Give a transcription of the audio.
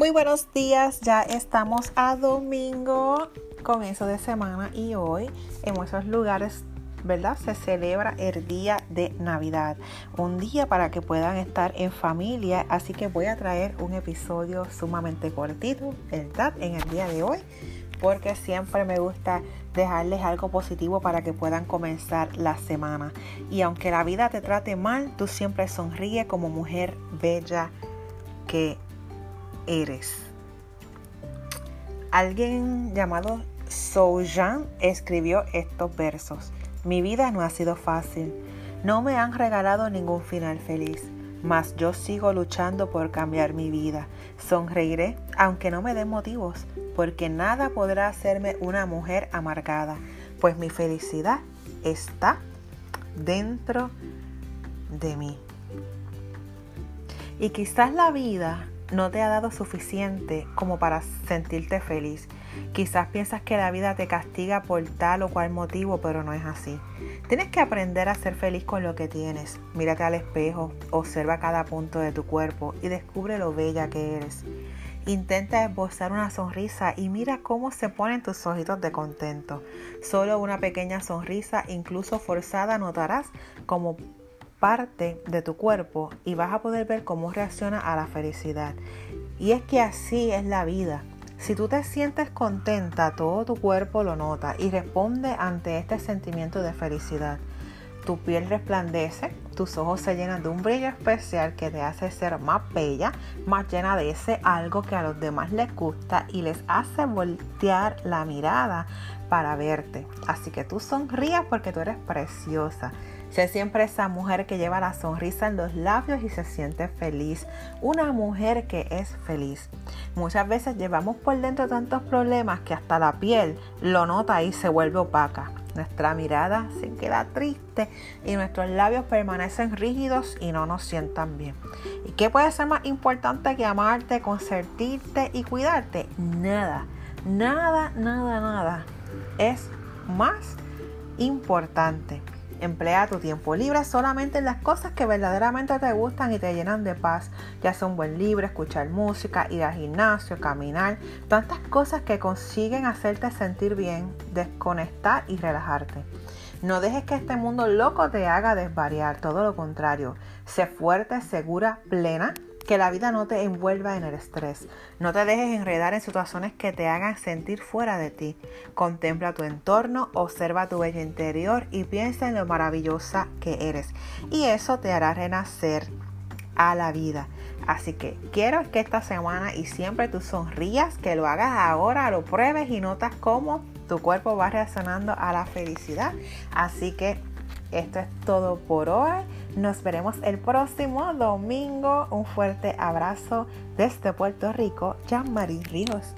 Muy buenos días, ya estamos a domingo, comienzo de semana y hoy en muchos lugares, ¿verdad? Se celebra el día de Navidad, un día para que puedan estar en familia, así que voy a traer un episodio sumamente cortito, ¿verdad? En el día de hoy, porque siempre me gusta dejarles algo positivo para que puedan comenzar la semana. Y aunque la vida te trate mal, tú siempre sonríe como mujer bella que eres. Alguien llamado Soujan escribió estos versos. Mi vida no ha sido fácil. No me han regalado ningún final feliz, mas yo sigo luchando por cambiar mi vida. Sonreiré aunque no me den motivos, porque nada podrá hacerme una mujer amargada, pues mi felicidad está dentro de mí. Y quizás la vida no te ha dado suficiente como para sentirte feliz. Quizás piensas que la vida te castiga por tal o cual motivo, pero no es así. Tienes que aprender a ser feliz con lo que tienes. Mírate al espejo, observa cada punto de tu cuerpo y descubre lo bella que eres. Intenta esbozar una sonrisa y mira cómo se ponen tus ojitos de contento. Solo una pequeña sonrisa, incluso forzada, notarás como parte de tu cuerpo y vas a poder ver cómo reacciona a la felicidad. Y es que así es la vida. Si tú te sientes contenta, todo tu cuerpo lo nota y responde ante este sentimiento de felicidad. Tu piel resplandece, tus ojos se llenan de un brillo especial que te hace ser más bella, más llena de ese algo que a los demás les gusta y les hace voltear la mirada para verte. Así que tú sonrías porque tú eres preciosa. Sé siempre esa mujer que lleva la sonrisa en los labios y se siente feliz. Una mujer que es feliz. Muchas veces llevamos por dentro tantos problemas que hasta la piel lo nota y se vuelve opaca. Nuestra mirada se queda triste y nuestros labios permanecen rígidos y no nos sientan bien. ¿Y qué puede ser más importante que amarte, consentirte y cuidarte? Nada, nada, nada, nada. Es más importante. Emplea tu tiempo libre solamente en las cosas que verdaderamente te gustan y te llenan de paz, ya sea un buen libro, escuchar música, ir al gimnasio, caminar, tantas cosas que consiguen hacerte sentir bien, desconectar y relajarte. No dejes que este mundo loco te haga desvariar, todo lo contrario. Sé fuerte, segura, plena que la vida no te envuelva en el estrés. No te dejes enredar en situaciones que te hagan sentir fuera de ti. Contempla tu entorno, observa tu bella interior y piensa en lo maravillosa que eres. Y eso te hará renacer a la vida. Así que quiero que esta semana y siempre tú sonrías, que lo hagas ahora, lo pruebes y notas cómo tu cuerpo va reaccionando a la felicidad. Así que esto es todo por hoy. Nos veremos el próximo domingo. Un fuerte abrazo desde Puerto Rico. Jean-Marie Ríos.